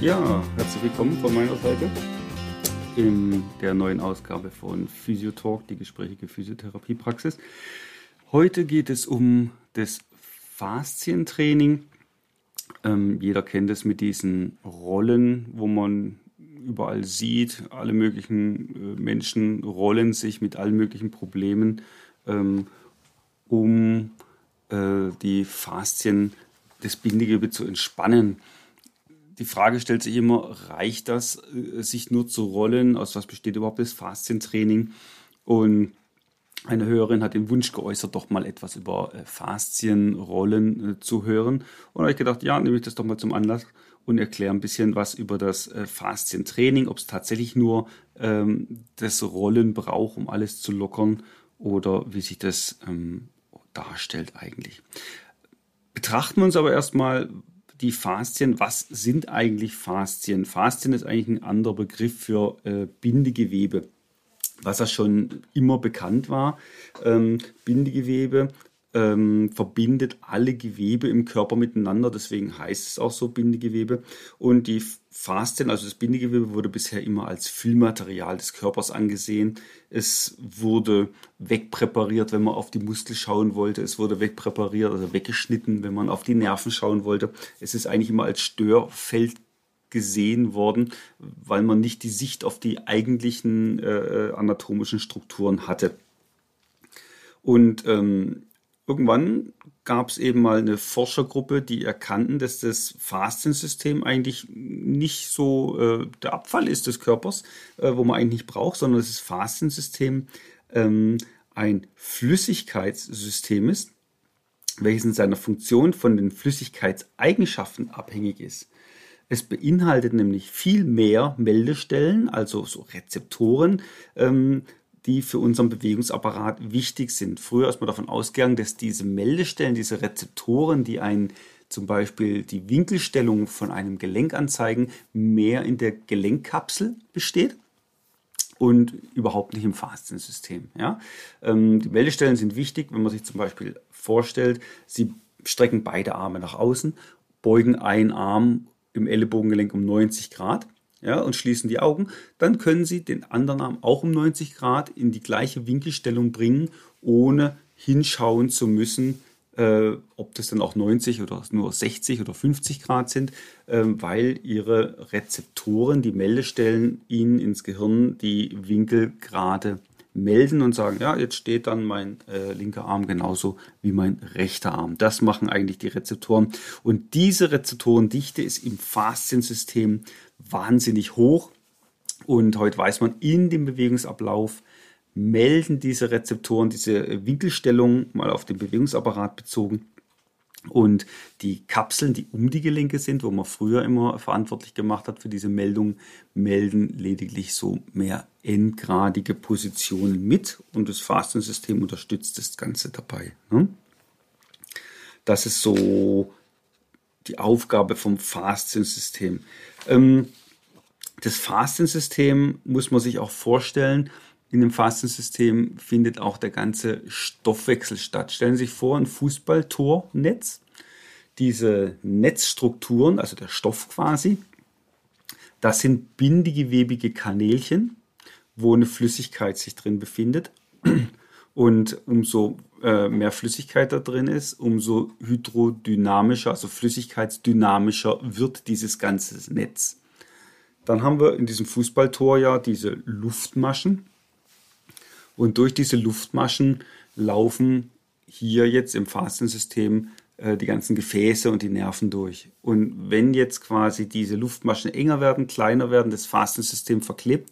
Ja, herzlich willkommen von meiner Seite in der neuen Ausgabe von Physiotalk, die gesprächige Physiotherapiepraxis. Heute geht es um das Faszientraining. Ähm, jeder kennt es mit diesen Rollen, wo man überall sieht, alle möglichen äh, Menschen rollen sich mit allen möglichen Problemen ähm, um äh, die Faszien des Bindegewebes zu entspannen die Frage stellt sich immer, reicht das, äh, sich nur zu rollen? Aus was besteht überhaupt das Faszientraining? Und eine Hörerin hat den Wunsch geäußert, doch mal etwas über äh, Faszienrollen äh, zu hören. Und habe ich gedacht, ja, nehme ich das doch mal zum Anlass und erkläre ein bisschen was über das Faszientraining, ob es tatsächlich nur ähm, das Rollen braucht, um alles zu lockern oder wie sich das ähm, darstellt eigentlich. Betrachten wir uns aber erstmal, die Faszien. Was sind eigentlich Faszien? Faszien ist eigentlich ein anderer Begriff für äh, Bindegewebe, was ja schon immer bekannt war. Ähm, Bindegewebe ähm, verbindet alle Gewebe im Körper miteinander, deswegen heißt es auch so Bindegewebe. Und die Faszien, also das Bindegewebe, wurde bisher immer als Füllmaterial des Körpers angesehen. Es wurde wegpräpariert, wenn man auf die Muskel schauen wollte. Es wurde wegpräpariert, also weggeschnitten, wenn man auf die Nerven schauen wollte. Es ist eigentlich immer als Störfeld gesehen worden, weil man nicht die Sicht auf die eigentlichen äh, anatomischen Strukturen hatte. Und ähm, irgendwann gab es eben mal eine Forschergruppe, die erkannten, dass das Fastensystem eigentlich nicht so äh, der Abfall ist des Körpers, äh, wo man eigentlich nicht braucht, sondern dass das Fastensystem ähm, ein Flüssigkeitssystem ist, welches in seiner Funktion von den Flüssigkeitseigenschaften abhängig ist. Es beinhaltet nämlich viel mehr Meldestellen, also so Rezeptoren, ähm, die für unseren Bewegungsapparat wichtig sind. Früher ist man davon ausgegangen, dass diese Meldestellen, diese Rezeptoren, die einen zum Beispiel die Winkelstellung von einem Gelenk anzeigen, mehr in der Gelenkkapsel besteht und überhaupt nicht im Faszensystem. Ja? Ähm, die Meldestellen sind wichtig, wenn man sich zum Beispiel vorstellt, sie strecken beide Arme nach außen, beugen einen Arm im Ellenbogengelenk um 90 Grad ja, und schließen die Augen, dann können Sie den anderen Arm auch um 90 Grad in die gleiche Winkelstellung bringen, ohne hinschauen zu müssen, äh, ob das dann auch 90 oder nur 60 oder 50 Grad sind, äh, weil Ihre Rezeptoren, die Meldestellen, Ihnen ins Gehirn die Winkelgrade melden und sagen, ja, jetzt steht dann mein äh, linker Arm genauso wie mein rechter Arm. Das machen eigentlich die Rezeptoren. Und diese Rezeptorendichte ist im Fasziensystem wahnsinnig hoch. Und heute weiß man, in dem Bewegungsablauf melden diese Rezeptoren diese Winkelstellung mal auf den Bewegungsapparat bezogen. Und die Kapseln, die um die Gelenke sind, wo man früher immer verantwortlich gemacht hat für diese Meldung, melden lediglich so mehr endgradige Positionen mit und das Fastensystem unterstützt das Ganze dabei. Ne? Das ist so die Aufgabe vom Fastensystem. Ähm, das Fastensystem muss man sich auch vorstellen. In dem Fastensystem findet auch der ganze Stoffwechsel statt. Stellen Sie sich vor, ein Fußballtornetz. Diese Netzstrukturen, also der Stoff quasi, das sind bindegewebige Kanälchen, wo eine Flüssigkeit sich drin befindet. Und umso äh, mehr Flüssigkeit da drin ist, umso hydrodynamischer, also flüssigkeitsdynamischer wird dieses ganze Netz. Dann haben wir in diesem Fußballtor ja diese Luftmaschen. Und durch diese Luftmaschen laufen hier jetzt im Fastensystem äh, die ganzen Gefäße und die Nerven durch. Und wenn jetzt quasi diese Luftmaschen enger werden, kleiner werden, das Fastensystem verklebt,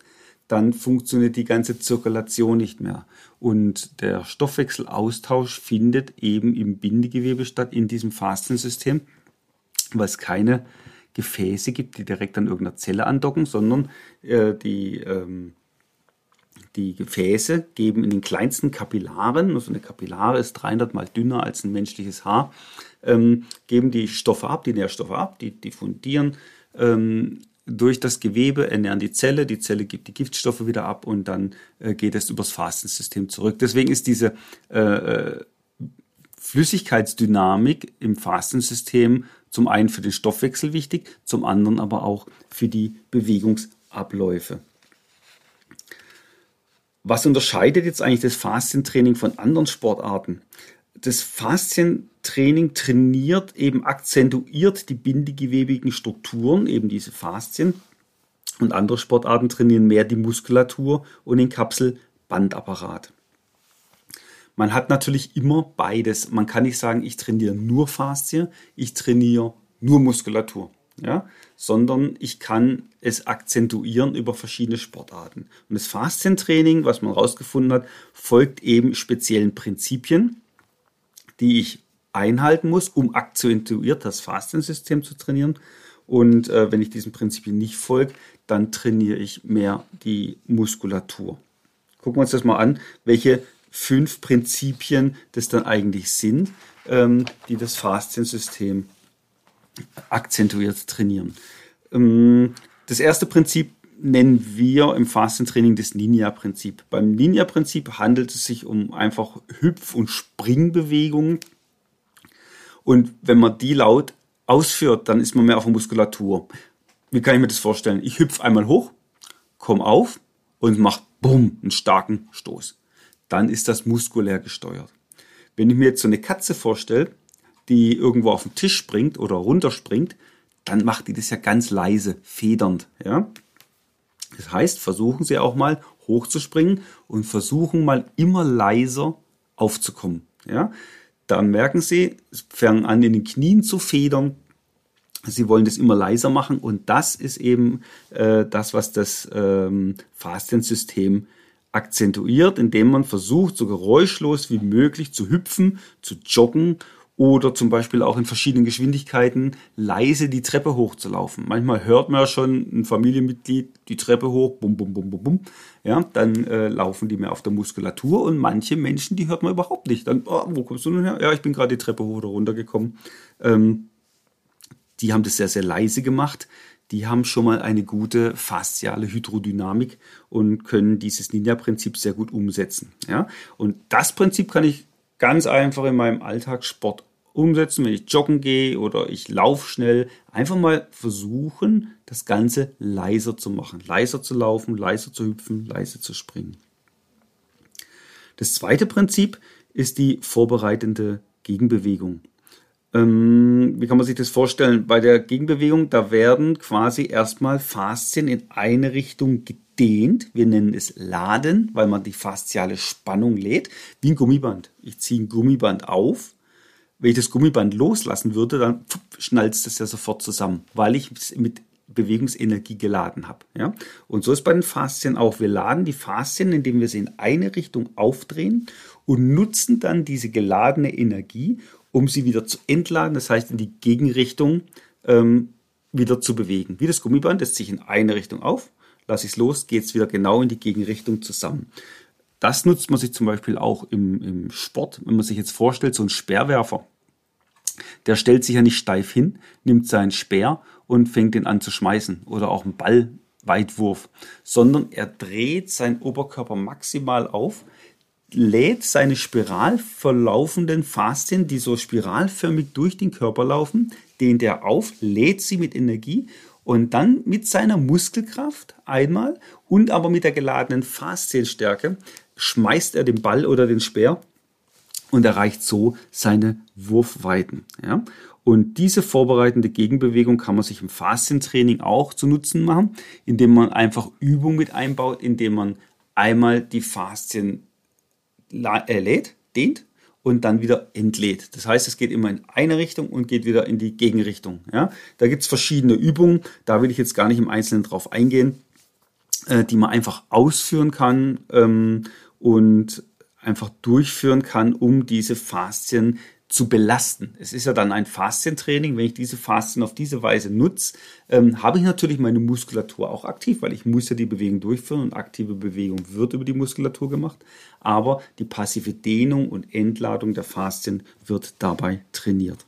dann funktioniert die ganze Zirkulation nicht mehr. Und der Stoffwechselaustausch findet eben im Bindegewebe statt, in diesem Fastensystem, weil es keine Gefäße gibt, die direkt an irgendeiner Zelle andocken, sondern äh, die, ähm, die Gefäße geben in den kleinsten Kapillaren, also eine Kapillare ist 300 mal dünner als ein menschliches Haar, ähm, geben die Stoffe ab, die Nährstoffe ab, die diffundieren ähm, durch das Gewebe, ernähren die Zelle, die Zelle gibt die Giftstoffe wieder ab und dann äh, geht es übers Fastensystem zurück. Deswegen ist diese äh, äh Flüssigkeitsdynamik im Fastensystem zum einen für den Stoffwechsel wichtig, zum anderen aber auch für die Bewegungsabläufe. Was unterscheidet jetzt eigentlich das Faszientraining von anderen Sportarten? Das Faszientraining trainiert eben akzentuiert die bindegewebigen Strukturen, eben diese Faszien. Und andere Sportarten trainieren mehr die Muskulatur und den Kapselbandapparat. Man hat natürlich immer beides. Man kann nicht sagen, ich trainiere nur Faszie, ich trainiere nur Muskulatur, ja, sondern ich kann es akzentuieren über verschiedene Sportarten. Und das Faszientraining, was man herausgefunden hat, folgt eben speziellen Prinzipien, die ich einhalten muss, um akzentuiert das Fasziensystem zu trainieren. Und äh, wenn ich diesen Prinzipien nicht folge, dann trainiere ich mehr die Muskulatur. Gucken wir uns das mal an, welche fünf Prinzipien das dann eigentlich sind, ähm, die das Fasziensystem akzentuiert trainieren. Ähm, das erste Prinzip nennen wir im Faszientraining das Ninja-Prinzip. Beim Ninja-Prinzip handelt es sich um einfach Hüpf- und Springbewegungen. Und wenn man die laut ausführt, dann ist man mehr auf der Muskulatur. Wie kann ich mir das vorstellen? Ich hüpfe einmal hoch, komme auf und mache bumm, einen starken Stoß dann ist das muskulär gesteuert. Wenn ich mir jetzt so eine Katze vorstelle, die irgendwo auf den Tisch springt oder runterspringt, dann macht die das ja ganz leise, federnd. Ja? Das heißt, versuchen Sie auch mal hochzuspringen und versuchen mal immer leiser aufzukommen. Ja? Dann merken Sie, es fangen an in den Knien zu federn. Sie wollen das immer leiser machen und das ist eben äh, das, was das ähm, Fastensystem akzentuiert, indem man versucht, so geräuschlos wie möglich zu hüpfen, zu joggen oder zum Beispiel auch in verschiedenen Geschwindigkeiten leise die Treppe hochzulaufen. Manchmal hört man ja schon ein Familienmitglied die Treppe hoch, bum, bum, bum, bum, bum. Ja, dann äh, laufen die mehr auf der Muskulatur und manche Menschen, die hört man überhaupt nicht. Dann, oh, wo kommst du nun her? Ja, ich bin gerade die Treppe hoch oder runter gekommen. Ähm, die haben das sehr, sehr leise gemacht die haben schon mal eine gute fasziale Hydrodynamik und können dieses Ninja-Prinzip sehr gut umsetzen. Ja? Und das Prinzip kann ich ganz einfach in meinem Alltagssport umsetzen, wenn ich joggen gehe oder ich laufe schnell. Einfach mal versuchen, das Ganze leiser zu machen. Leiser zu laufen, leiser zu hüpfen, leiser zu springen. Das zweite Prinzip ist die vorbereitende Gegenbewegung. Ähm, wie kann man sich das vorstellen? Bei der Gegenbewegung, da werden quasi erstmal Faszien in eine Richtung gedehnt. Wir nennen es Laden, weil man die fasziale Spannung lädt, wie ein Gummiband. Ich ziehe ein Gummiband auf. Wenn ich das Gummiband loslassen würde, dann schnalzt es ja sofort zusammen, weil ich es mit Bewegungsenergie geladen habe. Ja? Und so ist bei den Faszien auch. Wir laden die Faszien, indem wir sie in eine Richtung aufdrehen und nutzen dann diese geladene Energie, um sie wieder zu entladen, das heißt in die Gegenrichtung ähm, wieder zu bewegen. Wie das Gummiband, das ziehe ich in eine Richtung auf, lasse ich es los, geht es wieder genau in die Gegenrichtung zusammen. Das nutzt man sich zum Beispiel auch im, im Sport, wenn man sich jetzt vorstellt, so ein Speerwerfer, der stellt sich ja nicht steif hin, nimmt seinen Speer und fängt den an zu schmeißen oder auch einen Ballweitwurf, sondern er dreht seinen Oberkörper maximal auf, lädt seine spiral verlaufenden Faszien, die so spiralförmig durch den Körper laufen, dehnt er auf, lädt sie mit Energie und dann mit seiner Muskelkraft einmal und aber mit der geladenen Faszienstärke schmeißt er den Ball oder den Speer und erreicht so seine Wurfweiten. Ja? Und diese vorbereitende Gegenbewegung kann man sich im Faszientraining auch zu Nutzen machen, indem man einfach Übung mit einbaut, indem man einmal die Faszien äh, lädt, dehnt und dann wieder entlädt. Das heißt, es geht immer in eine Richtung und geht wieder in die Gegenrichtung. Ja? Da gibt es verschiedene Übungen, da will ich jetzt gar nicht im Einzelnen drauf eingehen, äh, die man einfach ausführen kann ähm, und einfach durchführen kann, um diese Faszien zu belasten. Es ist ja dann ein Faszientraining. Wenn ich diese Faszien auf diese Weise nutze, ähm, habe ich natürlich meine Muskulatur auch aktiv, weil ich muss ja die Bewegung durchführen und aktive Bewegung wird über die Muskulatur gemacht. Aber die passive Dehnung und Entladung der Faszien wird dabei trainiert.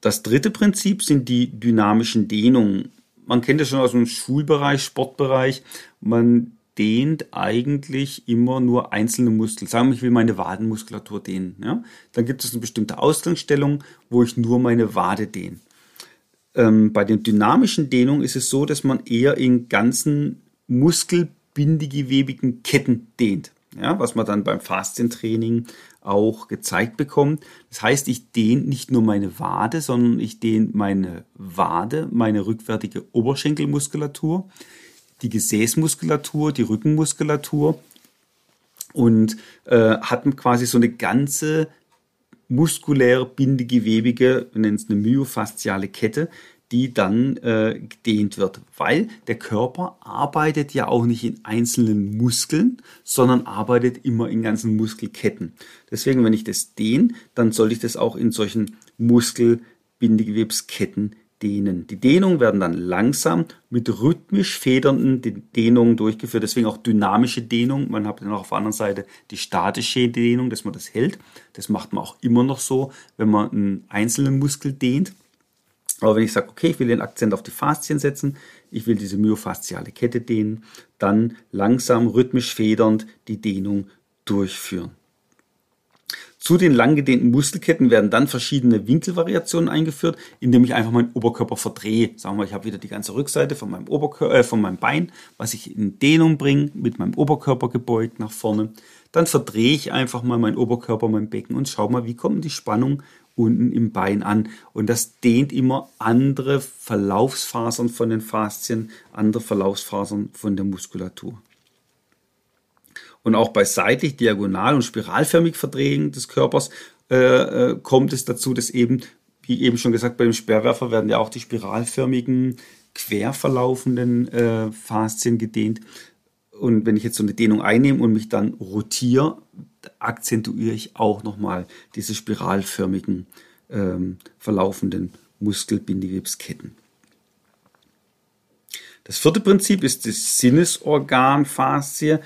Das dritte Prinzip sind die dynamischen Dehnungen. Man kennt das schon aus dem Schulbereich, Sportbereich. Man dehnt eigentlich immer nur einzelne Muskeln. Sagen wir, ich will meine Wadenmuskulatur dehnen. Ja? Dann gibt es eine bestimmte Ausgangsstellung, wo ich nur meine Wade dehne. Ähm, bei den dynamischen Dehnungen ist es so, dass man eher in ganzen muskelbindegewebigen Ketten dehnt. Ja, was man dann beim Faszientraining auch gezeigt bekommt. Das heißt, ich dehne nicht nur meine Wade, sondern ich dehne meine Wade, meine rückwärtige Oberschenkelmuskulatur, die Gesäßmuskulatur, die Rückenmuskulatur und äh, hatten quasi so eine ganze muskuläre bindegewebige, wir nennen es eine myofasziale Kette, die dann äh, gedehnt wird, weil der Körper arbeitet ja auch nicht in einzelnen Muskeln, sondern arbeitet immer in ganzen Muskelketten. Deswegen, wenn ich das dehne, dann sollte ich das auch in solchen Muskelbindegewebsketten dehnen. Die Dehnungen werden dann langsam mit rhythmisch federnden Dehnungen durchgeführt, deswegen auch dynamische Dehnung. Man hat dann auch auf der anderen Seite die statische Dehnung, dass man das hält. Das macht man auch immer noch so, wenn man einen einzelnen Muskel dehnt. Aber wenn ich sage, okay, ich will den Akzent auf die Faszien setzen, ich will diese myofasziale Kette dehnen, dann langsam rhythmisch federnd die Dehnung durchführen. Zu den lang gedehnten Muskelketten werden dann verschiedene Winkelvariationen eingeführt, indem ich einfach meinen Oberkörper verdrehe. Sagen wir, ich habe wieder die ganze Rückseite von meinem, Oberkörper, äh, von meinem Bein, was ich in Dehnung bringe, mit meinem Oberkörper gebeugt nach vorne. Dann verdrehe ich einfach mal meinen Oberkörper, mein Becken und schau mal, wie kommt die Spannung unten im Bein an. Und das dehnt immer andere Verlaufsfasern von den Faszien, andere Verlaufsfasern von der Muskulatur. Und auch bei seitlich, diagonal und spiralförmig Verdrehen des Körpers äh, äh, kommt es dazu, dass eben, wie eben schon gesagt, bei dem Sperrwerfer werden ja auch die spiralförmigen, quer verlaufenden äh, Faszien gedehnt. Und wenn ich jetzt so eine Dehnung einnehme und mich dann rotiere, akzentuiere ich auch nochmal diese spiralförmigen ähm, verlaufenden Muskelbindegewebsketten. Das vierte Prinzip ist das Sinnesorganfaszie.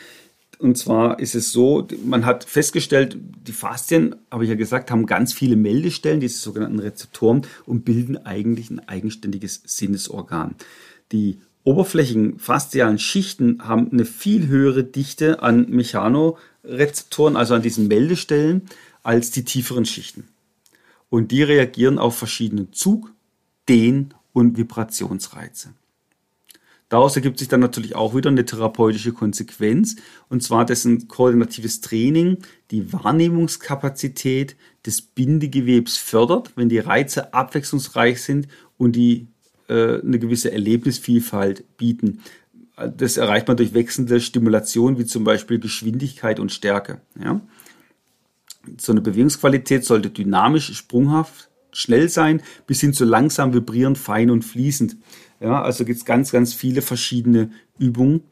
Und zwar ist es so, man hat festgestellt, die Faszien, habe ich ja gesagt, haben ganz viele Meldestellen, diese sogenannten Rezeptoren, und bilden eigentlich ein eigenständiges Sinnesorgan. Die oberflächigen faszialen Schichten haben eine viel höhere Dichte an Mechanorezeptoren, also an diesen Meldestellen, als die tieferen Schichten. Und die reagieren auf verschiedene Zug-, Dehn- und Vibrationsreize. Daraus ergibt sich dann natürlich auch wieder eine therapeutische Konsequenz, und zwar dessen koordinatives Training die Wahrnehmungskapazität des Bindegewebs fördert, wenn die Reize abwechslungsreich sind und die äh, eine gewisse Erlebnisvielfalt bieten. Das erreicht man durch wechselnde Stimulation, wie zum Beispiel Geschwindigkeit und Stärke. Ja? So eine Bewegungsqualität sollte dynamisch, sprunghaft, schnell sein, bis hin zu langsam, vibrierend, fein und fließend. Ja, also gibt es ganz, ganz viele verschiedene Übungen.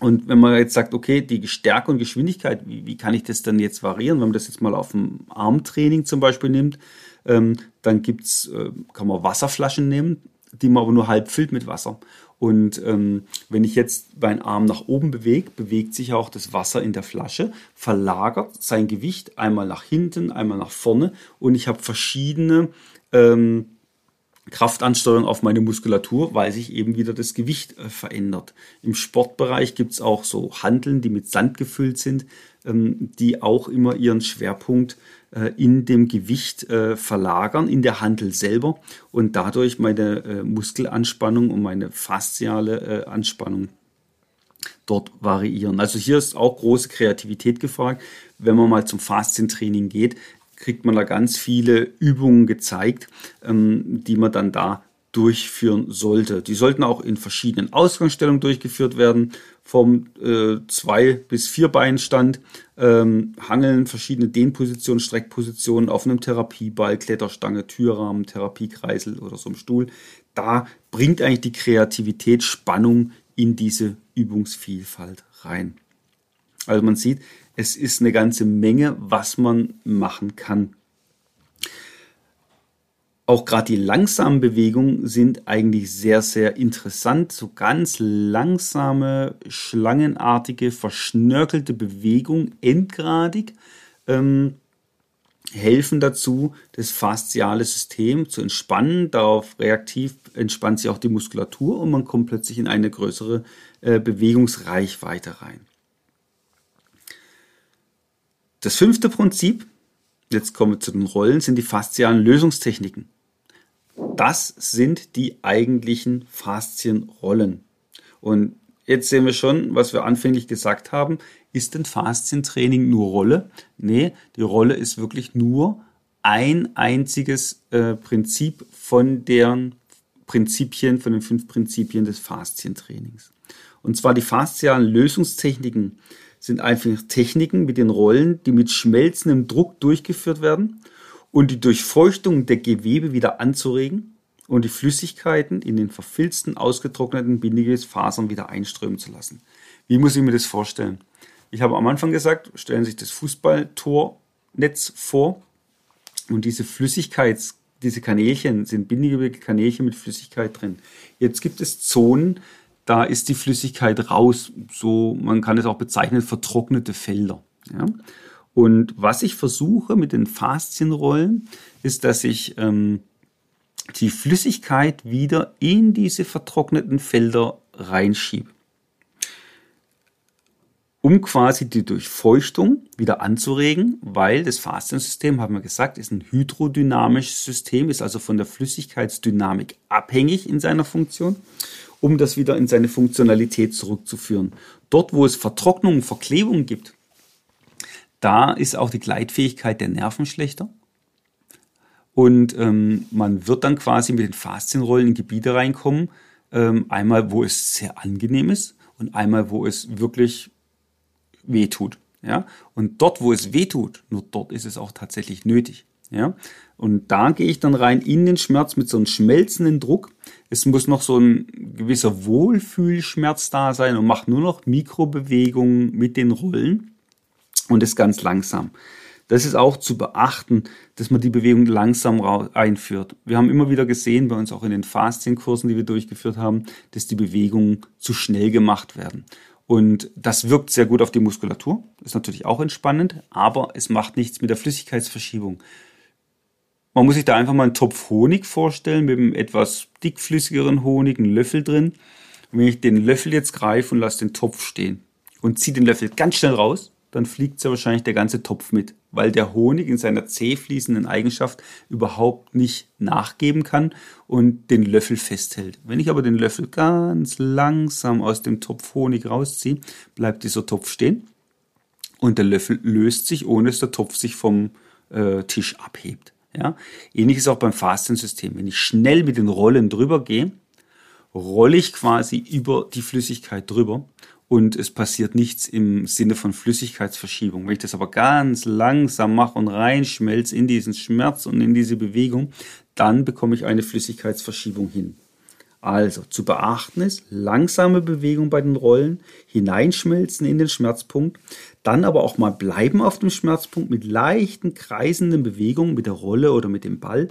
Und wenn man jetzt sagt, okay, die Stärke und Geschwindigkeit, wie, wie kann ich das dann jetzt variieren, wenn man das jetzt mal auf dem Armtraining zum Beispiel nimmt, ähm, dann gibt's, äh, kann man Wasserflaschen nehmen, die man aber nur halb füllt mit Wasser. Und ähm, wenn ich jetzt meinen Arm nach oben bewege, bewegt sich auch das Wasser in der Flasche, verlagert sein Gewicht einmal nach hinten, einmal nach vorne und ich habe verschiedene ähm, Kraftansteuerung auf meine Muskulatur, weil sich eben wieder das Gewicht äh, verändert. Im Sportbereich gibt es auch so Handeln, die mit Sand gefüllt sind, ähm, die auch immer ihren Schwerpunkt äh, in dem Gewicht äh, verlagern, in der Handel selber und dadurch meine Muskelanspannung und meine fasziale Anspannung dort variieren. Also hier ist auch große Kreativität gefragt. Wenn man mal zum Faszientraining geht, kriegt man da ganz viele Übungen gezeigt, ähm, die man dann da durchführen sollte. Die sollten auch in verschiedenen Ausgangsstellungen durchgeführt werden, vom äh, zwei bis vier Beinstand, ähm, Hangeln, verschiedene Dehnpositionen, Streckpositionen auf einem Therapieball, Kletterstange, Türrahmen, Therapiekreisel oder so einem Stuhl. Da bringt eigentlich die Kreativität Spannung in diese Übungsvielfalt rein. Also man sieht, es ist eine ganze Menge, was man machen kann. Auch gerade die langsamen Bewegungen sind eigentlich sehr, sehr interessant. So ganz langsame, schlangenartige, verschnörkelte Bewegung, endgradig, ähm, helfen dazu, das fasziale System zu entspannen. Darauf reaktiv entspannt sich auch die Muskulatur und man kommt plötzlich in eine größere äh, Bewegungsreichweite rein. Das fünfte Prinzip, jetzt kommen wir zu den Rollen, sind die faszialen Lösungstechniken. Das sind die eigentlichen Faszienrollen. Und jetzt sehen wir schon, was wir anfänglich gesagt haben. Ist denn Faszientraining nur Rolle? Nee, die Rolle ist wirklich nur ein einziges äh, Prinzip von deren Prinzipien, von den fünf Prinzipien des Faszientrainings. Und zwar die faszialen Lösungstechniken sind einfach Techniken mit den Rollen, die mit schmelzendem Druck durchgeführt werden und die Durchfeuchtung der Gewebe wieder anzuregen und die Flüssigkeiten in den verfilzten, ausgetrockneten Bindegewebsfasern wieder einströmen zu lassen. Wie muss ich mir das vorstellen? Ich habe am Anfang gesagt, stellen Sie sich das Fußballtornetz vor und diese Flüssigkeits, diese Kanälchen sind Bindegewebe-Kanälchen mit Flüssigkeit drin. Jetzt gibt es Zonen, da ist die Flüssigkeit raus. So, man kann es auch bezeichnen, vertrocknete Felder. Ja? Und was ich versuche mit den Faszienrollen, ist, dass ich ähm, die Flüssigkeit wieder in diese vertrockneten Felder reinschiebe. Um quasi die Durchfeuchtung wieder anzuregen, weil das Fasziensystem, haben wir gesagt, ist ein hydrodynamisches System, ist also von der Flüssigkeitsdynamik abhängig in seiner Funktion um das wieder in seine Funktionalität zurückzuführen. Dort, wo es Vertrocknung, Verklebung gibt, da ist auch die Gleitfähigkeit der Nerven schlechter. Und ähm, man wird dann quasi mit den Faszienrollen in Gebiete reinkommen. Ähm, einmal, wo es sehr angenehm ist und einmal, wo es wirklich weh tut. Ja? Und dort, wo es weh tut, nur dort ist es auch tatsächlich nötig. Ja? Und da gehe ich dann rein in den Schmerz mit so einem schmelzenden Druck. Es muss noch so ein gewisser Wohlfühlschmerz da sein und macht nur noch Mikrobewegungen mit den Rollen und ist ganz langsam. Das ist auch zu beachten, dass man die Bewegung langsam einführt. Wir haben immer wieder gesehen, bei uns auch in den Faszienkursen, die wir durchgeführt haben, dass die Bewegungen zu schnell gemacht werden. Und das wirkt sehr gut auf die Muskulatur, ist natürlich auch entspannend, aber es macht nichts mit der Flüssigkeitsverschiebung. Man muss sich da einfach mal einen Topf Honig vorstellen mit einem etwas dickflüssigeren Honig, einen Löffel drin. Und wenn ich den Löffel jetzt greife und lasse den Topf stehen und ziehe den Löffel ganz schnell raus, dann fliegt sehr wahrscheinlich der ganze Topf mit, weil der Honig in seiner zäh fließenden Eigenschaft überhaupt nicht nachgeben kann und den Löffel festhält. Wenn ich aber den Löffel ganz langsam aus dem Topf Honig rausziehe, bleibt dieser Topf stehen und der Löffel löst sich, ohne dass der Topf sich vom äh, Tisch abhebt. Ja? Ähnlich ist auch beim Fastensystem. Wenn ich schnell mit den Rollen drüber gehe, rolle ich quasi über die Flüssigkeit drüber und es passiert nichts im Sinne von Flüssigkeitsverschiebung. Wenn ich das aber ganz langsam mache und reinschmelze in diesen Schmerz und in diese Bewegung, dann bekomme ich eine Flüssigkeitsverschiebung hin. Also zu beachten ist langsame Bewegung bei den Rollen, hineinschmelzen in den Schmerzpunkt, dann aber auch mal bleiben auf dem Schmerzpunkt mit leichten kreisenden Bewegungen mit der Rolle oder mit dem Ball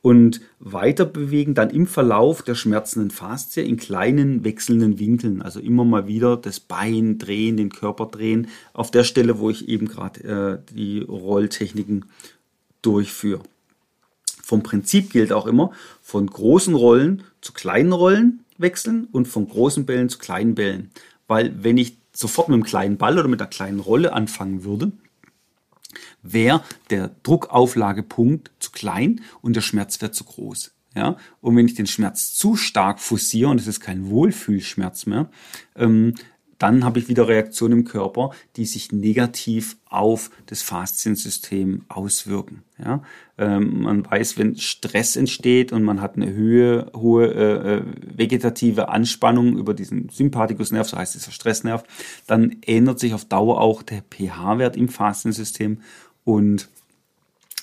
und weiter bewegen dann im Verlauf der schmerzenden Faszie in kleinen wechselnden Winkeln. Also immer mal wieder das Bein drehen, den Körper drehen, auf der Stelle, wo ich eben gerade äh, die Rolltechniken durchführe. Vom Prinzip gilt auch immer, von großen Rollen zu kleinen Rollen wechseln und von großen Bällen zu kleinen Bällen. Weil wenn ich sofort mit einem kleinen Ball oder mit einer kleinen Rolle anfangen würde, wäre der Druckauflagepunkt zu klein und der Schmerzwert zu groß. Ja? Und wenn ich den Schmerz zu stark forciere, und es ist kein Wohlfühlschmerz mehr, ähm, dann habe ich wieder Reaktionen im Körper, die sich negativ auf das Fasziensystem auswirken. Ja? Ähm, man weiß, wenn Stress entsteht und man hat eine Höhe, hohe äh, äh, vegetative Anspannung über diesen Sympathikusnerv, so heißt dieser Stressnerv, dann ändert sich auf Dauer auch der pH-Wert im Fasziensystem und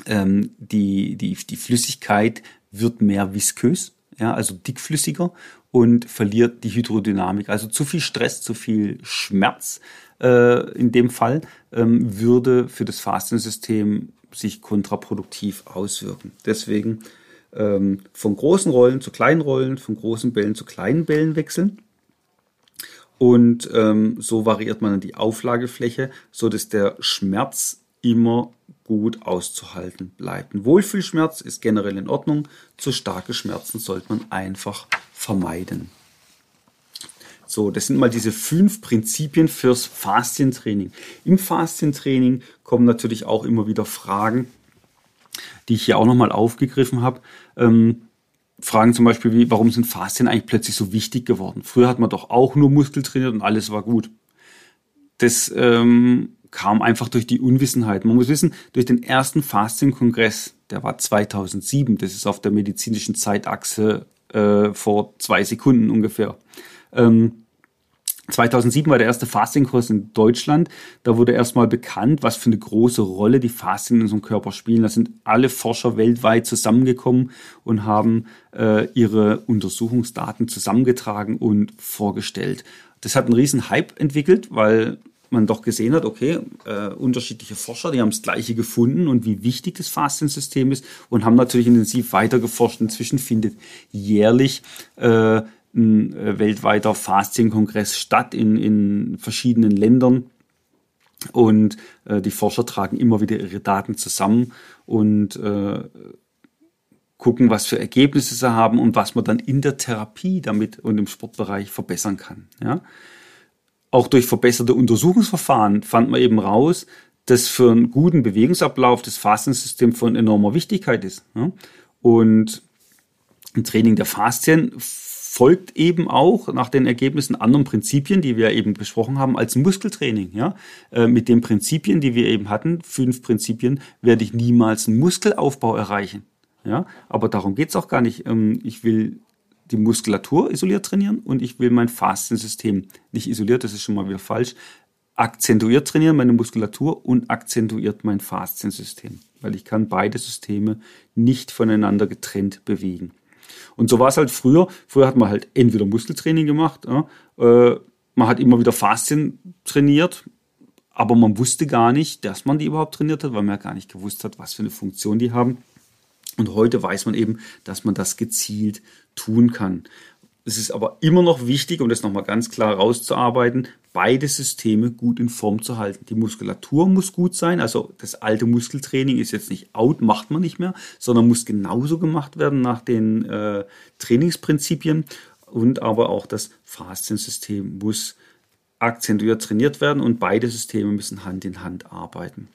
ähm, die, die, die Flüssigkeit wird mehr viskös, ja, also dickflüssiger und verliert die Hydrodynamik. Also zu viel Stress, zu viel Schmerz äh, in dem Fall, ähm, würde für das Fastensystem sich kontraproduktiv auswirken. Deswegen ähm, von großen Rollen zu kleinen Rollen, von großen Bällen zu kleinen Bällen wechseln. Und ähm, so variiert man dann die Auflagefläche, so dass der Schmerz immer gut auszuhalten bleibt. Ein Wohlfühlschmerz ist generell in Ordnung. Zu starke Schmerzen sollte man einfach vermeiden. So, das sind mal diese fünf Prinzipien fürs Faszientraining. Im Faszientraining kommen natürlich auch immer wieder Fragen, die ich hier auch nochmal aufgegriffen habe. Ähm, Fragen zum Beispiel wie, warum sind Faszien eigentlich plötzlich so wichtig geworden? Früher hat man doch auch nur Muskel trainiert und alles war gut. Das ähm, kam einfach durch die Unwissenheit. Man muss wissen, durch den ersten Faszienkongress, der war 2007, das ist auf der medizinischen Zeitachse äh, vor zwei Sekunden ungefähr. Ähm, 2007 war der erste Fastingkurs in Deutschland. Da wurde erstmal bekannt, was für eine große Rolle die Fastien in unserem Körper spielen. Da sind alle Forscher weltweit zusammengekommen und haben äh, ihre Untersuchungsdaten zusammengetragen und vorgestellt. Das hat einen riesen Hype entwickelt, weil man doch gesehen hat, okay, äh, unterschiedliche Forscher, die haben das Gleiche gefunden und wie wichtig das Fastensystem ist und haben natürlich intensiv weitergeforscht. Inzwischen findet jährlich äh, ein äh, weltweiter Fastien-Kongress statt in, in verschiedenen Ländern. Und äh, die Forscher tragen immer wieder ihre Daten zusammen und äh, gucken, was für Ergebnisse sie haben und was man dann in der Therapie damit und im Sportbereich verbessern kann. Ja? Auch durch verbesserte Untersuchungsverfahren fand man eben raus, dass für einen guten Bewegungsablauf das Fastensystem von enormer Wichtigkeit ist. Und ein Training der Faszien folgt eben auch nach den Ergebnissen anderen Prinzipien, die wir eben besprochen haben, als Muskeltraining. Ja? Äh, mit den Prinzipien, die wir eben hatten, fünf Prinzipien, werde ich niemals einen Muskelaufbau erreichen. Ja? Aber darum geht's auch gar nicht. Ähm, ich will die Muskulatur isoliert trainieren und ich will mein Fastensystem nicht isoliert, das ist schon mal wieder falsch, akzentuiert trainieren, meine Muskulatur und akzentuiert mein Faszensystem, weil ich kann beide Systeme nicht voneinander getrennt bewegen. Und so war es halt früher. Früher hat man halt entweder Muskeltraining gemacht, äh, man hat immer wieder Faszien trainiert, aber man wusste gar nicht, dass man die überhaupt trainiert hat, weil man ja gar nicht gewusst hat, was für eine Funktion die haben. Und heute weiß man eben, dass man das gezielt tun kann. Es ist aber immer noch wichtig, um das nochmal ganz klar rauszuarbeiten, beide Systeme gut in Form zu halten. Die Muskulatur muss gut sein, also das alte Muskeltraining ist jetzt nicht out, macht man nicht mehr, sondern muss genauso gemacht werden nach den äh, Trainingsprinzipien und aber auch das Fasziensystem muss akzentuiert trainiert werden und beide Systeme müssen Hand in Hand arbeiten.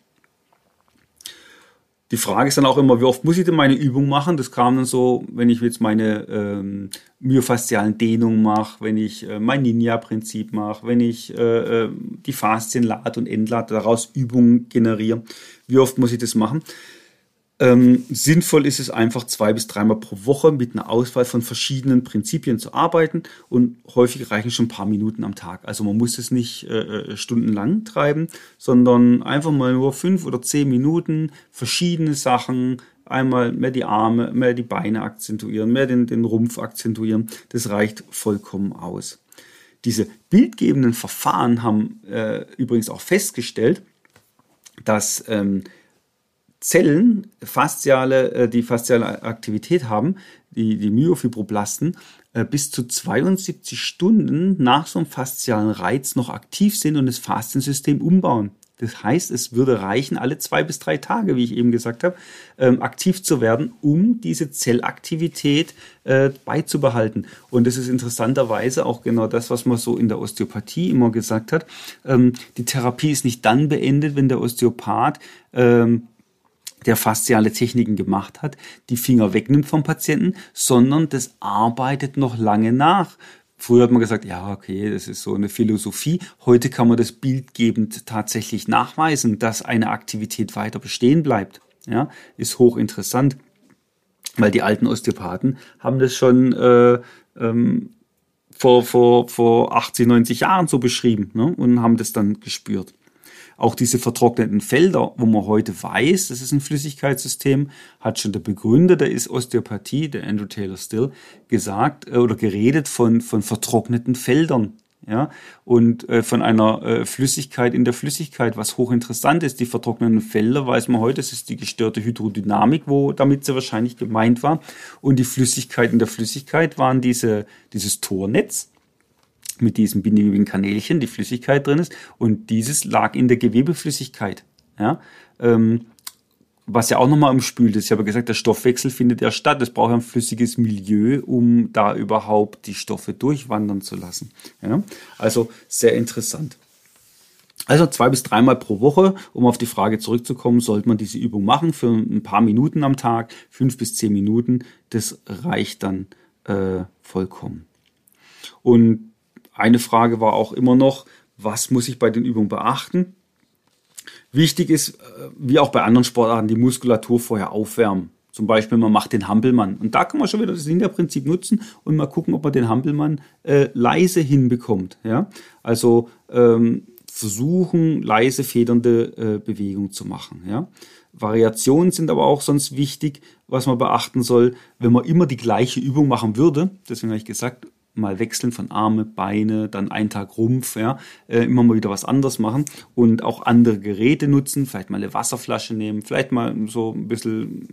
Die Frage ist dann auch immer, wie oft muss ich denn meine Übung machen? Das kam dann so, wenn ich jetzt meine ähm, myofaszialen Dehnungen mache, wenn ich äh, mein Ninja-Prinzip mache, wenn ich äh, äh die Faszien lade und entlade, daraus Übungen generiere. Wie oft muss ich das machen? Ähm, sinnvoll ist es einfach zwei bis dreimal pro Woche mit einer Auswahl von verschiedenen Prinzipien zu arbeiten und häufig reichen schon ein paar Minuten am Tag. Also man muss es nicht äh, äh, stundenlang treiben, sondern einfach mal nur fünf oder zehn Minuten verschiedene Sachen, einmal mehr die Arme, mehr die Beine akzentuieren, mehr den, den Rumpf akzentuieren. Das reicht vollkommen aus. Diese bildgebenden Verfahren haben äh, übrigens auch festgestellt, dass ähm, Zellen fasziale, äh, die fasziale Aktivität haben, die, die Myofibroblasten, äh, bis zu 72 Stunden nach so einem faszialen Reiz noch aktiv sind und das Fasziensystem umbauen. Das heißt, es würde reichen, alle zwei bis drei Tage, wie ich eben gesagt habe, ähm, aktiv zu werden, um diese Zellaktivität äh, beizubehalten. Und das ist interessanterweise auch genau das, was man so in der Osteopathie immer gesagt hat. Ähm, die Therapie ist nicht dann beendet, wenn der Osteopath ähm, der fasziale Techniken gemacht hat, die Finger wegnimmt vom Patienten, sondern das arbeitet noch lange nach. Früher hat man gesagt, ja, okay, das ist so eine Philosophie. Heute kann man das bildgebend tatsächlich nachweisen, dass eine Aktivität weiter bestehen bleibt. Ja, ist hochinteressant, weil die alten Osteopathen haben das schon äh, ähm, vor, vor, vor 80, 90 Jahren so beschrieben ne, und haben das dann gespürt. Auch diese vertrockneten Felder, wo man heute weiß, das ist ein Flüssigkeitssystem, hat schon der Begründer der ist Osteopathie, der Andrew Taylor Still, gesagt äh, oder geredet von, von vertrockneten Feldern. ja, und äh, von einer äh, Flüssigkeit in der Flüssigkeit, was hochinteressant ist. Die vertrockneten Felder weiß man heute, das ist die gestörte Hydrodynamik, wo damit sie wahrscheinlich gemeint war. Und die Flüssigkeit in der Flüssigkeit waren diese, dieses Tornetz mit diesem bindegewebigen Kanälchen, die Flüssigkeit drin ist. Und dieses lag in der Gewebeflüssigkeit. Ja, ähm, was ja auch nochmal umspült ist. Ich habe gesagt, der Stoffwechsel findet ja statt. Es braucht ein flüssiges Milieu, um da überhaupt die Stoffe durchwandern zu lassen. Ja? Also sehr interessant. Also zwei bis dreimal pro Woche, um auf die Frage zurückzukommen, sollte man diese Übung machen für ein paar Minuten am Tag, fünf bis zehn Minuten. Das reicht dann äh, vollkommen. Und eine Frage war auch immer noch, was muss ich bei den Übungen beachten? Wichtig ist, äh, wie auch bei anderen Sportarten, die Muskulatur vorher aufwärmen. Zum Beispiel, man macht den Hampelmann. Und da kann man schon wieder das Ninja-Prinzip nutzen und mal gucken, ob man den Hampelmann äh, leise hinbekommt. Ja? Also ähm, versuchen, leise federnde äh, Bewegungen zu machen. Ja? Variationen sind aber auch sonst wichtig, was man beachten soll. Wenn man immer die gleiche Übung machen würde, deswegen habe ich gesagt, mal wechseln von Arme, Beine, dann einen Tag Rumpf, ja, äh, immer mal wieder was anderes machen und auch andere Geräte nutzen, vielleicht mal eine Wasserflasche nehmen, vielleicht mal so ein bisschen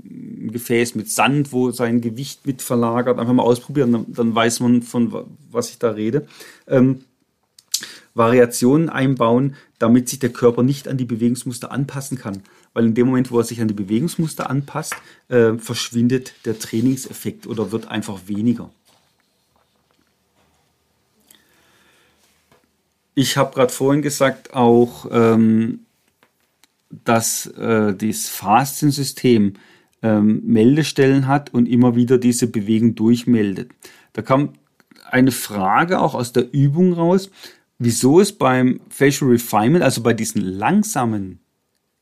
ein Gefäß mit Sand, wo sein Gewicht mit verlagert, einfach mal ausprobieren, dann, dann weiß man, von was ich da rede. Ähm, Variationen einbauen, damit sich der Körper nicht an die Bewegungsmuster anpassen kann. Weil in dem Moment, wo er sich an die Bewegungsmuster anpasst, äh, verschwindet der Trainingseffekt oder wird einfach weniger. Ich habe gerade vorhin gesagt auch, ähm, dass äh, das Fastensystem ähm, Meldestellen hat und immer wieder diese Bewegung durchmeldet. Da kam eine Frage auch aus der Übung raus, wieso es beim Facial Refinement, also bei diesen langsamen,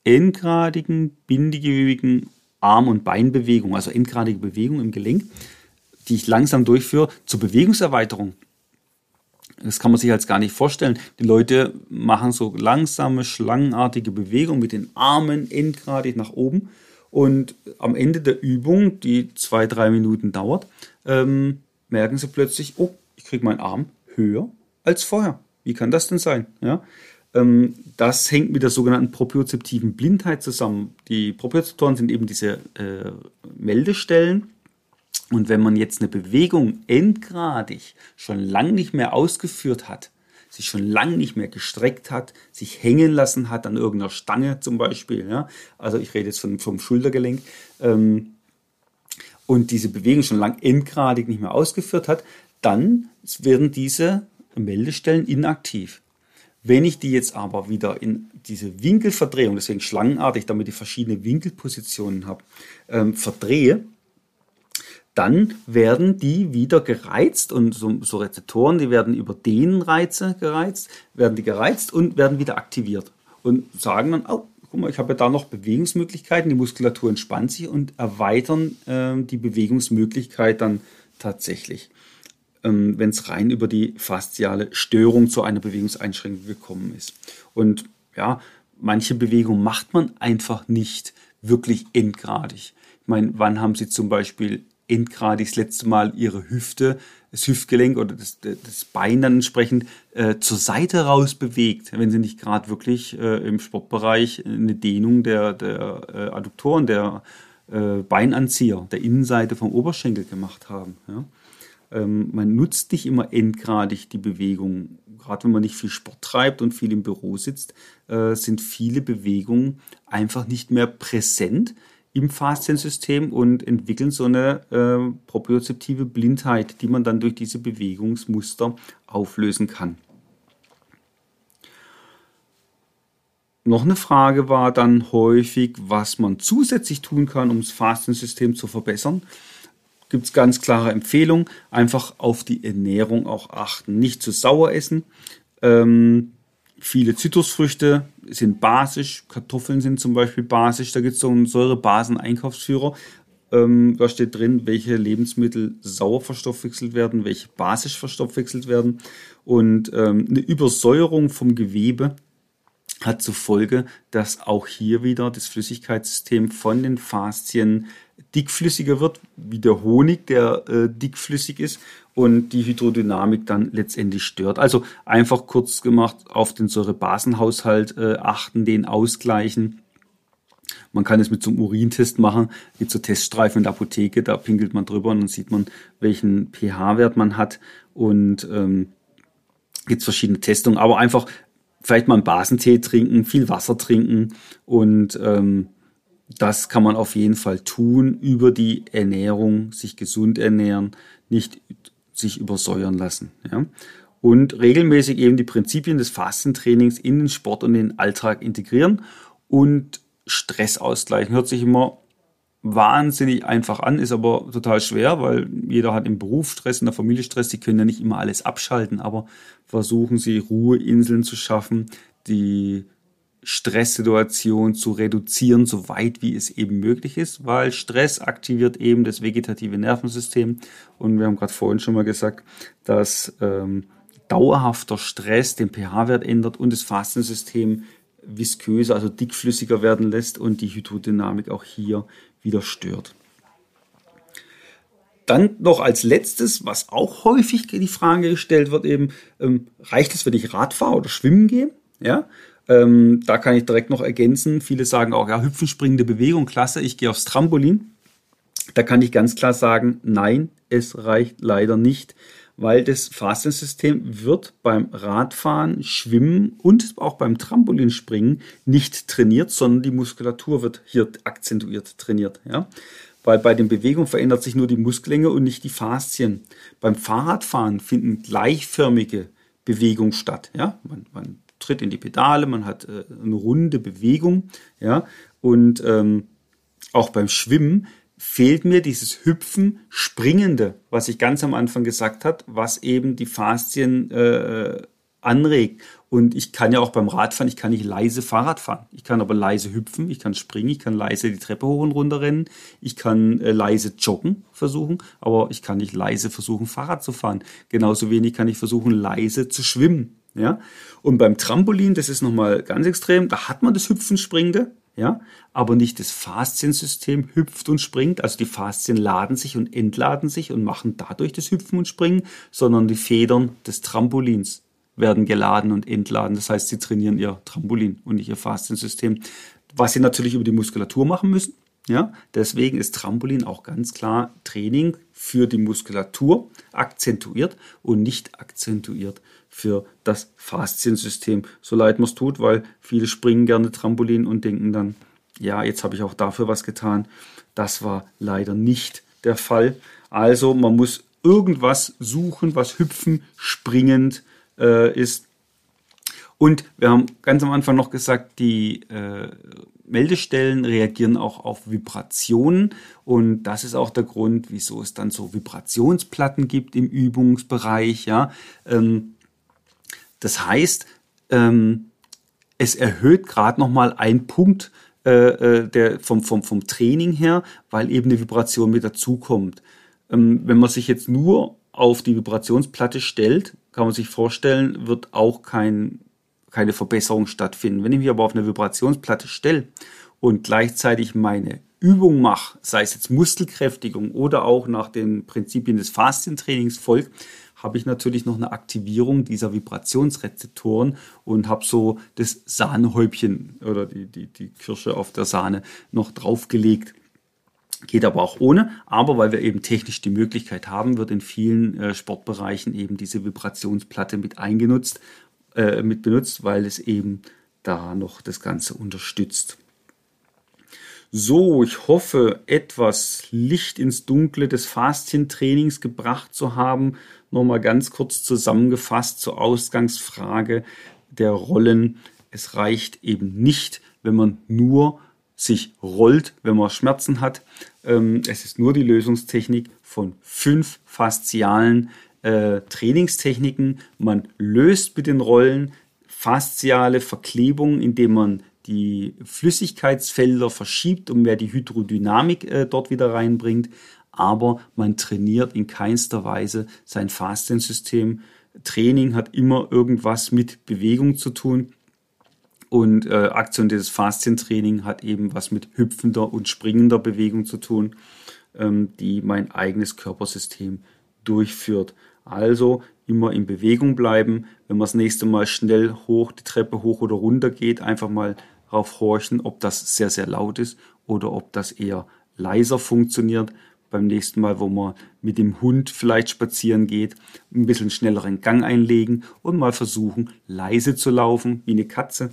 endgradigen, bindegewebigen Arm- und Beinbewegungen, also endgradige Bewegungen im Gelenk, die ich langsam durchführe, zur Bewegungserweiterung das kann man sich jetzt gar nicht vorstellen. Die Leute machen so langsame, schlangenartige Bewegungen mit den Armen endgradig nach oben. Und am Ende der Übung, die zwei, drei Minuten dauert, ähm, merken sie plötzlich, oh, ich kriege meinen Arm höher als vorher. Wie kann das denn sein? Ja? Ähm, das hängt mit der sogenannten propriozeptiven Blindheit zusammen. Die Propriozeptoren sind eben diese äh, Meldestellen, und wenn man jetzt eine Bewegung endgradig schon lang nicht mehr ausgeführt hat, sich schon lang nicht mehr gestreckt hat, sich hängen lassen hat an irgendeiner Stange zum Beispiel, ja, also ich rede jetzt von, vom Schultergelenk, ähm, und diese Bewegung schon lang endgradig nicht mehr ausgeführt hat, dann werden diese Meldestellen inaktiv. Wenn ich die jetzt aber wieder in diese Winkelverdrehung, deswegen schlangenartig, damit ich verschiedene Winkelpositionen habe, ähm, verdrehe, dann werden die wieder gereizt und so, so, Rezeptoren, die werden über Dehnenreize gereizt, werden die gereizt und werden wieder aktiviert und sagen dann, oh, guck mal, ich habe ja da noch Bewegungsmöglichkeiten, die Muskulatur entspannt sich und erweitern äh, die Bewegungsmöglichkeit dann tatsächlich, ähm, wenn es rein über die fasziale Störung zu einer Bewegungseinschränkung gekommen ist. Und ja, manche Bewegungen macht man einfach nicht wirklich endgradig. Ich meine, wann haben Sie zum Beispiel endgradig das letzte Mal ihre Hüfte, das Hüftgelenk oder das, das Bein dann entsprechend äh, zur Seite raus bewegt, wenn sie nicht gerade wirklich äh, im Sportbereich eine Dehnung der, der äh, Adduktoren, der äh, Beinanzieher, der Innenseite vom Oberschenkel gemacht haben. Ja? Ähm, man nutzt nicht immer endgradig die Bewegung. Gerade wenn man nicht viel Sport treibt und viel im Büro sitzt, äh, sind viele Bewegungen einfach nicht mehr präsent im Fasziensystem und entwickeln so eine äh, propriozeptive Blindheit, die man dann durch diese Bewegungsmuster auflösen kann. Noch eine Frage war dann häufig, was man zusätzlich tun kann, um das Fasziensystem zu verbessern. Gibt es ganz klare Empfehlungen, einfach auf die Ernährung auch achten. Nicht zu sauer essen, ähm, viele Zitrusfrüchte sind basisch, Kartoffeln sind zum Beispiel basisch, da gibt es so einen Säurebasen-Einkaufsführer. Ähm, da steht drin, welche Lebensmittel sauer verstoffwechselt werden, welche basisch verstoffwechselt werden. Und ähm, eine Übersäuerung vom Gewebe hat zur Folge, dass auch hier wieder das Flüssigkeitssystem von den Faszien dickflüssiger wird, wie der Honig, der äh, dickflüssig ist und die Hydrodynamik dann letztendlich stört. Also einfach kurz gemacht auf den Säurebasenhaushalt äh, achten, den ausgleichen. Man kann es mit so einem Urintest machen, gibt so Teststreifen in der Apotheke, da pinkelt man drüber und dann sieht man, welchen pH-Wert man hat und ähm, gibt verschiedene Testungen, aber einfach vielleicht mal einen Basentee trinken, viel Wasser trinken und ähm, das kann man auf jeden Fall tun über die Ernährung, sich gesund ernähren, nicht sich übersäuern lassen. Ja? Und regelmäßig eben die Prinzipien des Fastentrainings in den Sport und den Alltag integrieren und Stress ausgleichen. Hört sich immer wahnsinnig einfach an, ist aber total schwer, weil jeder hat im Beruf Stress, in der Familie Stress, die können ja nicht immer alles abschalten, aber versuchen sie Ruheinseln zu schaffen, die Stresssituation zu reduzieren, so weit wie es eben möglich ist, weil Stress aktiviert eben das vegetative Nervensystem. Und wir haben gerade vorhin schon mal gesagt, dass ähm, dauerhafter Stress den pH-Wert ändert und das Fastensystem visköser, also dickflüssiger werden lässt und die Hydrodynamik auch hier wieder stört. Dann noch als letztes, was auch häufig die Frage gestellt wird, eben, ähm, reicht es, wenn ich Rad fahre oder schwimmen gehe? Ja, ähm, da kann ich direkt noch ergänzen. Viele sagen auch, ja, hüpfen, springende Bewegung, klasse, ich gehe aufs Trampolin. Da kann ich ganz klar sagen, nein, es reicht leider nicht, weil das Fastensystem wird beim Radfahren, Schwimmen und auch beim Trampolinspringen nicht trainiert, sondern die Muskulatur wird hier akzentuiert trainiert. Ja? Weil bei den Bewegungen verändert sich nur die Muskellänge und nicht die Faszien. Beim Fahrradfahren finden gleichförmige Bewegungen statt. Ja? Man, man tritt in die Pedale, man hat äh, eine runde Bewegung, ja, und ähm, auch beim Schwimmen fehlt mir dieses Hüpfen, Springende, was ich ganz am Anfang gesagt hat, was eben die Faszien äh, anregt. Und ich kann ja auch beim Radfahren, ich kann nicht leise Fahrrad fahren. Ich kann aber leise hüpfen, ich kann springen, ich kann leise die Treppe hoch und runter rennen, ich kann äh, leise joggen versuchen, aber ich kann nicht leise versuchen, Fahrrad zu fahren. Genauso wenig kann ich versuchen, leise zu schwimmen. Ja? Und beim Trampolin, das ist nochmal ganz extrem, da hat man das Hüpfen Springende, ja, aber nicht das Fasziensystem hüpft und springt. Also die Faszien laden sich und entladen sich und machen dadurch das Hüpfen und Springen, sondern die Federn des Trampolins werden geladen und entladen. Das heißt, sie trainieren ihr Trampolin und nicht ihr Fasziensystem, was sie natürlich über die Muskulatur machen müssen. Ja, deswegen ist Trampolin auch ganz klar Training für die Muskulatur akzentuiert und nicht akzentuiert für das Fasziensystem. So leid man es tut, weil viele springen gerne Trampolin und denken dann, ja, jetzt habe ich auch dafür was getan. Das war leider nicht der Fall. Also man muss irgendwas suchen, was hüpfen, springend äh, ist. Und wir haben ganz am Anfang noch gesagt, die äh, Meldestellen reagieren auch auf Vibrationen und das ist auch der Grund, wieso es dann so Vibrationsplatten gibt im Übungsbereich. Ja, ähm, das heißt, ähm, es erhöht gerade nochmal einen Punkt äh, äh, der, vom, vom, vom Training her, weil eben eine Vibration mit dazukommt. Ähm, wenn man sich jetzt nur auf die Vibrationsplatte stellt, kann man sich vorstellen, wird auch kein, keine Verbesserung stattfinden. Wenn ich mich aber auf eine Vibrationsplatte stelle und gleichzeitig meine Übung mache, sei es jetzt Muskelkräftigung oder auch nach den Prinzipien des Faszientrainings folgt, habe ich natürlich noch eine Aktivierung dieser Vibrationsrezeptoren und habe so das Sahnehäubchen oder die, die, die Kirsche auf der Sahne noch draufgelegt. Geht aber auch ohne, aber weil wir eben technisch die Möglichkeit haben, wird in vielen äh, Sportbereichen eben diese Vibrationsplatte mit eingenutzt, äh, mit benutzt, weil es eben da noch das Ganze unterstützt. So, ich hoffe, etwas Licht ins Dunkle des Faszientrainings gebracht zu haben nochmal ganz kurz zusammengefasst zur Ausgangsfrage der Rollen. Es reicht eben nicht, wenn man nur sich rollt, wenn man Schmerzen hat. Ähm, es ist nur die Lösungstechnik von fünf faszialen äh, Trainingstechniken. Man löst mit den Rollen fasziale Verklebungen, indem man die Flüssigkeitsfelder verschiebt und mehr die Hydrodynamik äh, dort wieder reinbringt aber man trainiert in keinster Weise sein Fastensystem. Training hat immer irgendwas mit Bewegung zu tun. Und äh, aktioniertes Faszientraining hat eben was mit hüpfender und springender Bewegung zu tun, ähm, die mein eigenes Körpersystem durchführt. Also immer in Bewegung bleiben. Wenn man das nächste Mal schnell hoch, die Treppe hoch oder runter geht, einfach mal drauf horchen, ob das sehr, sehr laut ist oder ob das eher leiser funktioniert. Beim nächsten Mal, wo man mit dem Hund vielleicht spazieren geht, ein bisschen schnelleren Gang einlegen und mal versuchen, leise zu laufen, wie eine Katze,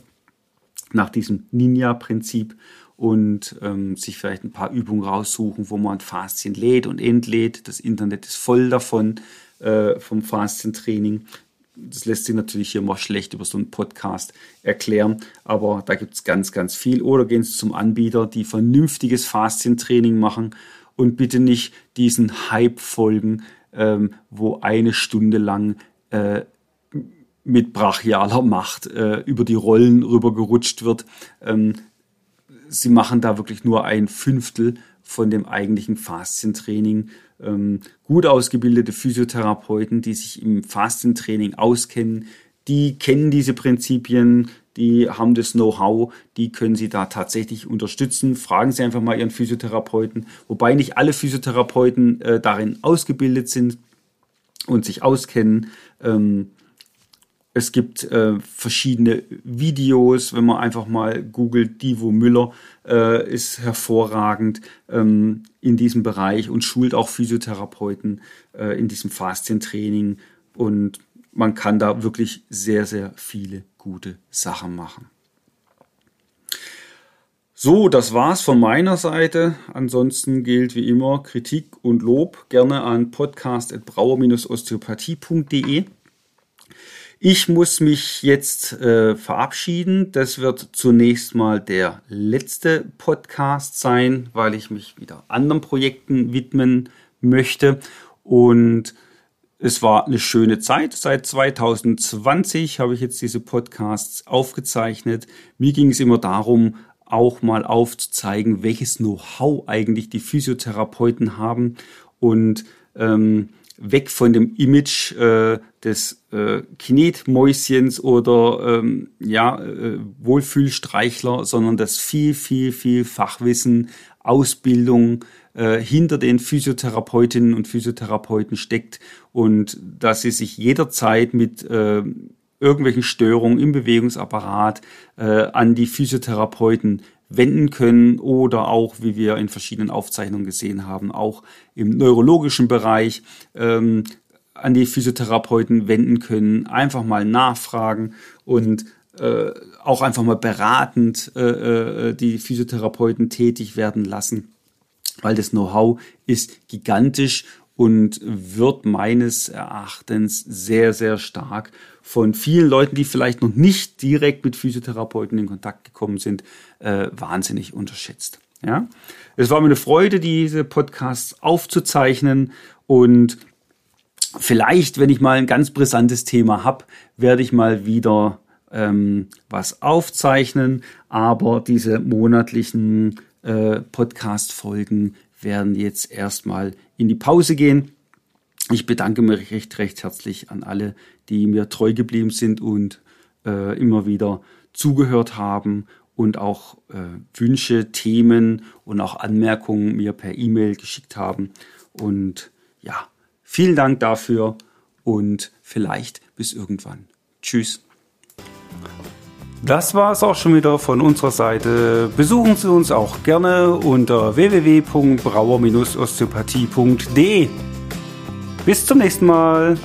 nach diesem Ninja-Prinzip und ähm, sich vielleicht ein paar Übungen raussuchen, wo man Faszien lädt und entlädt. Das Internet ist voll davon, äh, vom Faszientraining. Das lässt sich natürlich hier mal schlecht über so einen Podcast erklären, aber da gibt es ganz, ganz viel. Oder gehen Sie zum Anbieter, die vernünftiges Faszientraining machen und bitte nicht diesen Hype folgen, ähm, wo eine Stunde lang äh, mit brachialer Macht äh, über die Rollen rübergerutscht wird. Ähm, sie machen da wirklich nur ein Fünftel von dem eigentlichen Faszientraining. Ähm, gut ausgebildete Physiotherapeuten, die sich im Faszientraining auskennen, die kennen diese Prinzipien, die haben das Know-how, die können Sie da tatsächlich unterstützen. Fragen Sie einfach mal Ihren Physiotherapeuten, wobei nicht alle Physiotherapeuten äh, darin ausgebildet sind und sich auskennen. Ähm, es gibt äh, verschiedene Videos, wenn man einfach mal googelt, Divo Müller äh, ist hervorragend ähm, in diesem Bereich und schult auch Physiotherapeuten äh, in diesem Faszientraining und man kann da wirklich sehr, sehr viele gute Sachen machen. So, das war's von meiner Seite. Ansonsten gilt wie immer Kritik und Lob gerne an podcast.brauer-osteopathie.de. Ich muss mich jetzt äh, verabschieden. Das wird zunächst mal der letzte Podcast sein, weil ich mich wieder anderen Projekten widmen möchte. Und es war eine schöne Zeit. Seit 2020 habe ich jetzt diese Podcasts aufgezeichnet. Mir ging es immer darum, auch mal aufzuzeigen, welches Know-how eigentlich die Physiotherapeuten haben und ähm, weg von dem Image äh, des äh, Kinetmäuschens oder ähm, ja, äh, Wohlfühlstreichler, sondern das viel, viel, viel Fachwissen, Ausbildung äh, hinter den Physiotherapeutinnen und Physiotherapeuten steckt und dass sie sich jederzeit mit äh, irgendwelchen Störungen im Bewegungsapparat äh, an die Physiotherapeuten wenden können oder auch, wie wir in verschiedenen Aufzeichnungen gesehen haben, auch im neurologischen Bereich ähm, an die Physiotherapeuten wenden können, einfach mal nachfragen und äh, auch einfach mal beratend äh, äh die Physiotherapeuten tätig werden lassen, weil das Know-how ist gigantisch und wird meines Erachtens sehr, sehr stark von vielen Leuten, die vielleicht noch nicht direkt mit Physiotherapeuten in Kontakt gekommen sind, äh, wahnsinnig unterschätzt. Ja, es war mir eine Freude, diese Podcasts aufzuzeichnen und vielleicht, wenn ich mal ein ganz brisantes Thema habe, werde ich mal wieder ähm, was aufzeichnen, aber diese monatlichen äh, Podcast-Folgen werden jetzt erstmal in die Pause gehen. Ich bedanke mich recht, recht herzlich an alle, die mir treu geblieben sind und äh, immer wieder zugehört haben und auch äh, Wünsche, Themen und auch Anmerkungen mir per E-Mail geschickt haben. Und ja, vielen Dank dafür und vielleicht bis irgendwann. Tschüss. Das war es auch schon wieder von unserer Seite. Besuchen Sie uns auch gerne unter www.brauer-osteopathie.de. Bis zum nächsten Mal.